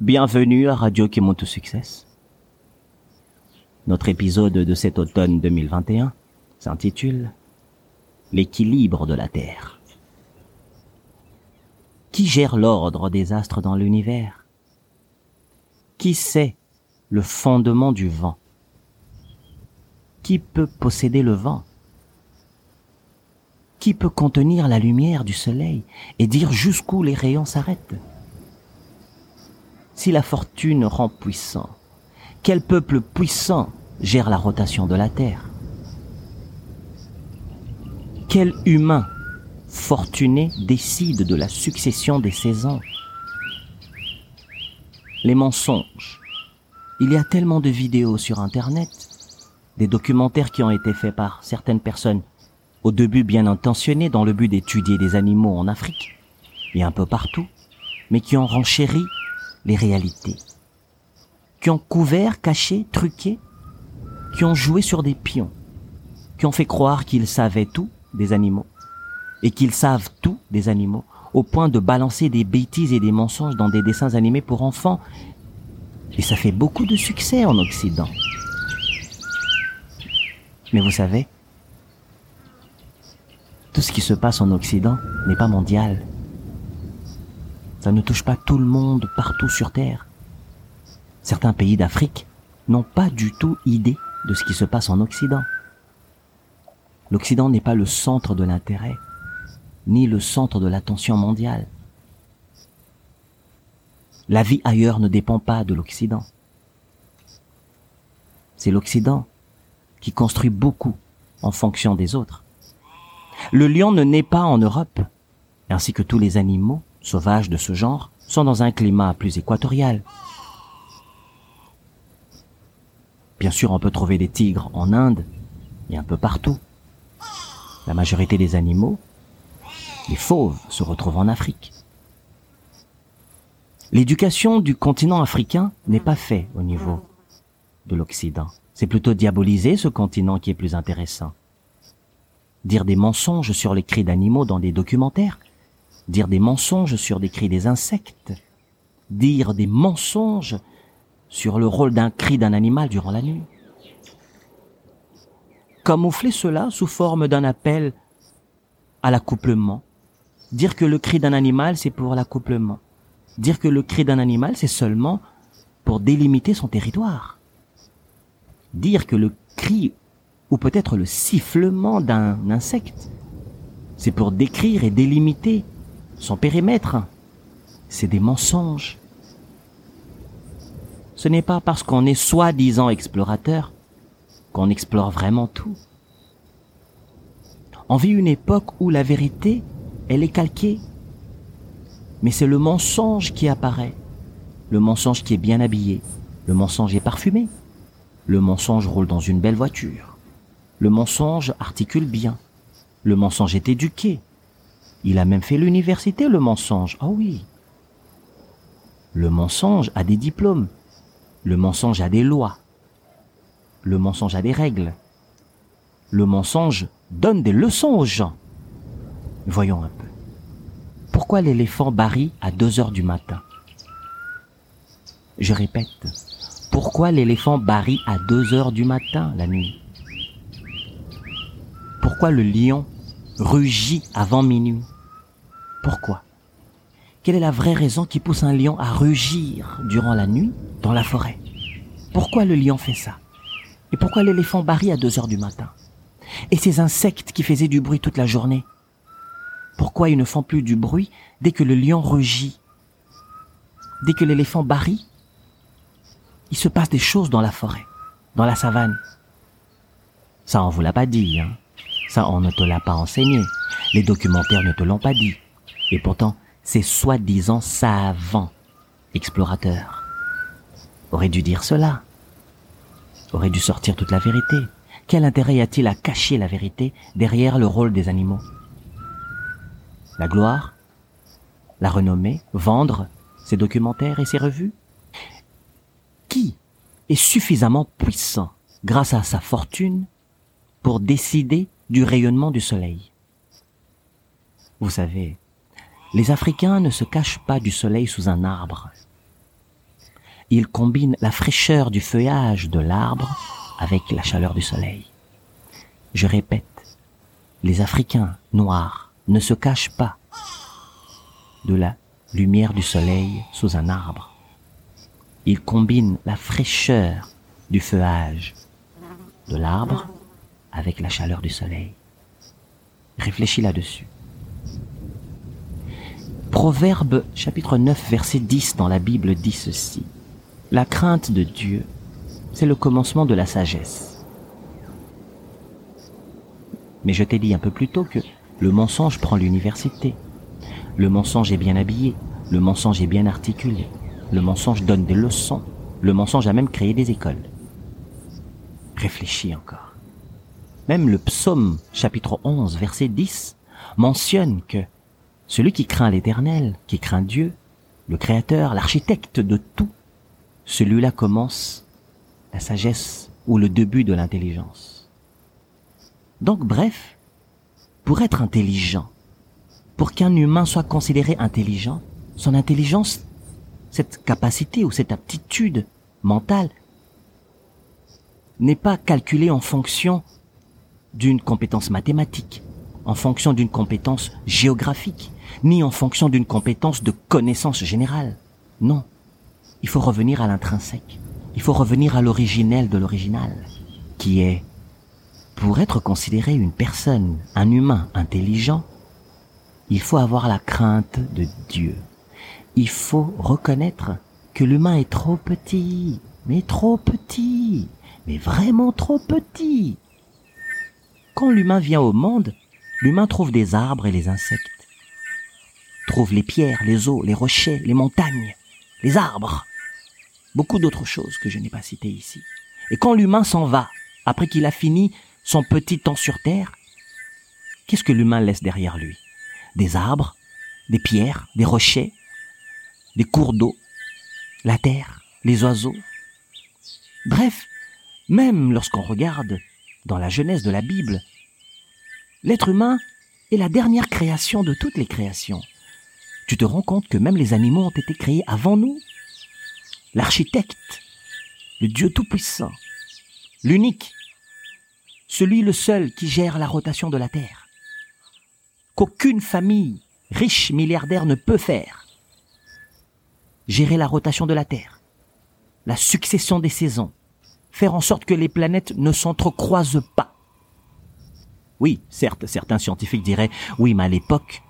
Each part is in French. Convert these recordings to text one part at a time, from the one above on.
Bienvenue à Radio qui monte au. Notre épisode de cet automne 2021 s'intitule L'équilibre de la Terre. Qui gère l'ordre des astres dans l'univers? Qui sait le fondement du vent? Qui peut posséder le vent? Qui peut contenir la lumière du soleil et dire jusqu'où les rayons s'arrêtent? Si la fortune rend puissant, quel peuple puissant gère la rotation de la Terre? Quel humain fortuné décide de la succession des saisons? Les mensonges. Il y a tellement de vidéos sur Internet, des documentaires qui ont été faits par certaines personnes, au début bien intentionnés dans le but d'étudier des animaux en Afrique et un peu partout, mais qui ont renchéri les réalités, qui ont couvert, caché, truqué qui ont joué sur des pions, qui ont fait croire qu'ils savaient tout des animaux, et qu'ils savent tout des animaux, au point de balancer des bêtises et des mensonges dans des dessins animés pour enfants. Et ça fait beaucoup de succès en Occident. Mais vous savez, tout ce qui se passe en Occident n'est pas mondial. Ça ne touche pas tout le monde partout sur Terre. Certains pays d'Afrique n'ont pas du tout idée de ce qui se passe en Occident. L'Occident n'est pas le centre de l'intérêt, ni le centre de l'attention mondiale. La vie ailleurs ne dépend pas de l'Occident. C'est l'Occident qui construit beaucoup en fonction des autres. Le lion ne naît pas en Europe, ainsi que tous les animaux sauvages de ce genre sont dans un climat plus équatorial. Bien sûr, on peut trouver des tigres en Inde et un peu partout. La majorité des animaux, les fauves, se retrouvent en Afrique. L'éducation du continent africain n'est pas faite au niveau de l'Occident. C'est plutôt diaboliser ce continent qui est plus intéressant. Dire des mensonges sur les cris d'animaux dans des documentaires, dire des mensonges sur des cris des insectes, dire des mensonges sur le rôle d'un cri d'un animal durant la nuit. Camoufler cela sous forme d'un appel à l'accouplement. Dire que le cri d'un animal, c'est pour l'accouplement. Dire que le cri d'un animal, c'est seulement pour délimiter son territoire. Dire que le cri, ou peut-être le sifflement d'un insecte, c'est pour décrire et délimiter son périmètre. C'est des mensonges ce n'est pas parce qu'on est soi-disant explorateur qu'on explore vraiment tout. On vit une époque où la vérité, elle est calquée. Mais c'est le mensonge qui apparaît. Le mensonge qui est bien habillé. Le mensonge est parfumé. Le mensonge roule dans une belle voiture. Le mensonge articule bien. Le mensonge est éduqué. Il a même fait l'université, le mensonge. Ah oui. Le mensonge a des diplômes. Le mensonge a des lois. Le mensonge a des règles. Le mensonge donne des leçons aux gens. Voyons un peu. Pourquoi l'éléphant barille à 2 heures du matin? Je répète. Pourquoi l'éléphant barille à 2 heures du matin la nuit? Pourquoi le lion rugit avant minuit. Pourquoi? Quelle est la vraie raison qui pousse un lion à rugir durant la nuit dans la forêt? Pourquoi le lion fait ça? Et pourquoi l'éléphant barille à 2 heures du matin? Et ces insectes qui faisaient du bruit toute la journée? Pourquoi ils ne font plus du bruit dès que le lion rugit? Dès que l'éléphant barille Il se passe des choses dans la forêt, dans la savane. Ça, on vous l'a pas dit, hein Ça, on ne te l'a pas enseigné. Les documentaires ne te l'ont pas dit. Et pourtant, ces soi-disant savants explorateurs auraient dû dire cela, auraient dû sortir toute la vérité. Quel intérêt y a-t-il à cacher la vérité derrière le rôle des animaux? La gloire? La renommée? Vendre ces documentaires et ces revues? Qui est suffisamment puissant grâce à sa fortune pour décider du rayonnement du soleil Vous savez, les Africains ne se cachent pas du soleil sous un arbre. il combine la fraîcheur du feuillage de l'arbre avec la chaleur du soleil. Je répète, les Africains noirs ne se cachent pas de la lumière du soleil sous un arbre. Ils combinent la fraîcheur du feuillage de l'arbre avec la chaleur du soleil. Réfléchis là-dessus. Proverbe chapitre 9 verset 10 dans la Bible dit ceci. La crainte de Dieu, c'est le commencement de la sagesse. Mais je t'ai dit un peu plus tôt que le mensonge prend l'université. Le mensonge est bien habillé, le mensonge est bien articulé, le mensonge donne des leçons, le mensonge a même créé des écoles. Réfléchis encore. Même le psaume chapitre 11 verset 10 mentionne que celui qui craint l'Éternel, qui craint Dieu, le Créateur, l'architecte de tout, celui-là commence la sagesse ou le début de l'intelligence. Donc bref, pour être intelligent, pour qu'un humain soit considéré intelligent, son intelligence, cette capacité ou cette aptitude mentale, n'est pas calculée en fonction d'une compétence mathématique, en fonction d'une compétence géographique, ni en fonction d'une compétence de connaissance générale. Non. Il faut revenir à l'intrinsèque. Il faut revenir à l'originel de l'original, qui est, pour être considéré une personne, un humain intelligent, il faut avoir la crainte de Dieu. Il faut reconnaître que l'humain est trop petit, mais trop petit, mais vraiment trop petit quand l'humain vient au monde, l'humain trouve des arbres et les insectes, trouve les pierres, les eaux, les rochers, les montagnes, les arbres, beaucoup d'autres choses que je n'ai pas citées ici. Et quand l'humain s'en va, après qu'il a fini son petit temps sur Terre, qu'est-ce que l'humain laisse derrière lui? Des arbres, des pierres, des rochers, des cours d'eau, la terre, les oiseaux. Bref, même lorsqu'on regarde dans la jeunesse de la Bible, l'être humain est la dernière création de toutes les créations. Tu te rends compte que même les animaux ont été créés avant nous? L'architecte, le Dieu Tout-Puissant, l'unique, celui le seul qui gère la rotation de la Terre, qu'aucune famille riche milliardaire ne peut faire. Gérer la rotation de la Terre, la succession des saisons, faire en sorte que les planètes ne s'entrecroisent pas. Oui, certes, certains scientifiques diraient, oui, mais à l'époque,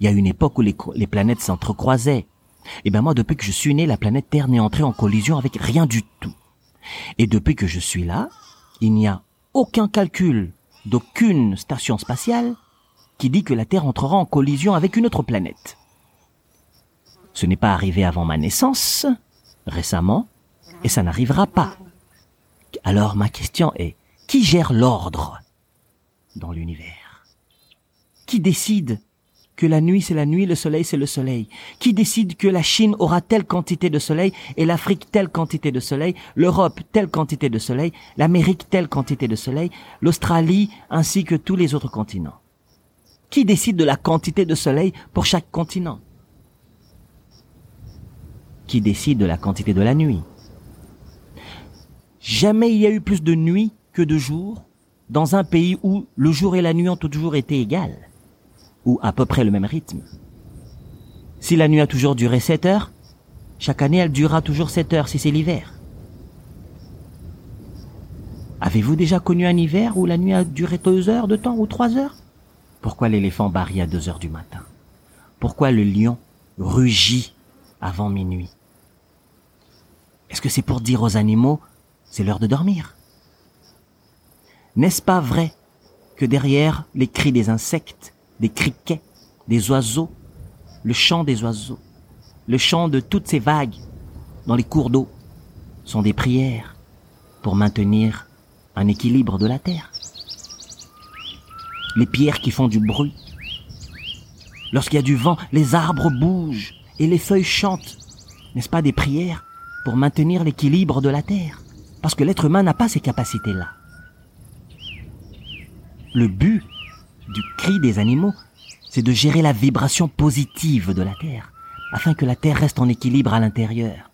il y a une époque où les, planètes s'entrecroisaient. Eh bien moi, depuis que je suis né, la planète Terre n'est entrée en collision avec rien du tout. Et depuis que je suis là, il n'y a aucun calcul d'aucune station spatiale qui dit que la Terre entrera en collision avec une autre planète. Ce n'est pas arrivé avant ma naissance, récemment, et ça n'arrivera pas. Alors ma question est, qui gère l'ordre? Dans l'univers. Qui décide que la nuit c'est la nuit, le soleil c'est le soleil? Qui décide que la Chine aura telle quantité de soleil et l'Afrique telle quantité de soleil, l'Europe telle quantité de soleil, l'Amérique telle quantité de soleil, l'Australie ainsi que tous les autres continents? Qui décide de la quantité de soleil pour chaque continent? Qui décide de la quantité de la nuit? Jamais il y a eu plus de nuit que de jours dans un pays où le jour et la nuit ont toujours été égales, ou à peu près le même rythme. Si la nuit a toujours duré 7 heures, chaque année elle durera toujours 7 heures si c'est l'hiver. Avez-vous déjà connu un hiver où la nuit a duré 2 heures de temps ou 3 heures? Pourquoi l'éléphant barille à 2 heures du matin? Pourquoi le lion rugit avant minuit? Est-ce que c'est pour dire aux animaux c'est l'heure de dormir? N'est-ce pas vrai que derrière les cris des insectes, des criquets, des oiseaux, le chant des oiseaux, le chant de toutes ces vagues dans les cours d'eau sont des prières pour maintenir un équilibre de la terre? Les pierres qui font du bruit. Lorsqu'il y a du vent, les arbres bougent et les feuilles chantent. N'est-ce pas des prières pour maintenir l'équilibre de la terre? Parce que l'être humain n'a pas ces capacités-là. Le but du cri des animaux, c'est de gérer la vibration positive de la Terre, afin que la Terre reste en équilibre à l'intérieur.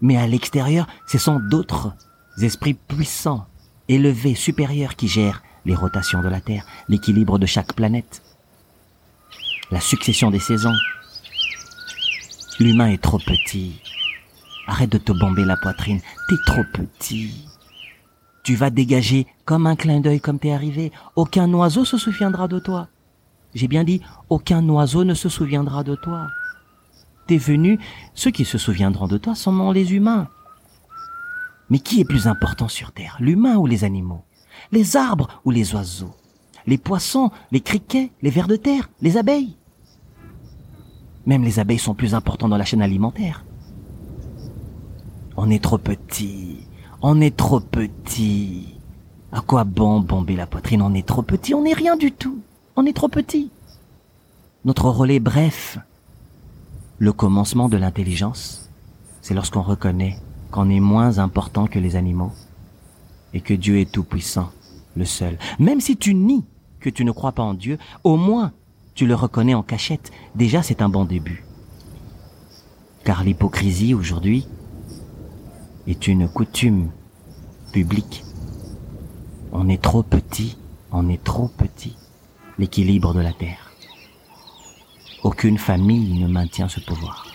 Mais à l'extérieur, ce sont d'autres esprits puissants, élevés, supérieurs qui gèrent les rotations de la Terre, l'équilibre de chaque planète, la succession des saisons. L'humain est trop petit. Arrête de te bomber la poitrine, t'es trop petit. Tu vas dégager comme un clin d'œil comme t'es arrivé. Aucun oiseau se souviendra de toi. J'ai bien dit, aucun oiseau ne se souviendra de toi. T'es venu, ceux qui se souviendront de toi sont les humains. Mais qui est plus important sur Terre, l'humain ou les animaux? Les arbres ou les oiseaux? Les poissons, les criquets, les vers de terre, les abeilles? Même les abeilles sont plus importants dans la chaîne alimentaire. On est trop petit, on est trop petit. À quoi bon bomber la poitrine? On est trop petit, on n'est rien du tout. On est trop petit. Notre relais bref. Le commencement de l'intelligence, c'est lorsqu'on reconnaît qu'on est moins important que les animaux et que Dieu est tout-puissant, le seul. Même si tu nies que tu ne crois pas en Dieu, au moins tu le reconnais en cachette. Déjà, c'est un bon début. Car l'hypocrisie aujourd'hui est une coutume publique. On est trop petit, on est trop petit. L'équilibre de la terre. Aucune famille ne maintient ce pouvoir.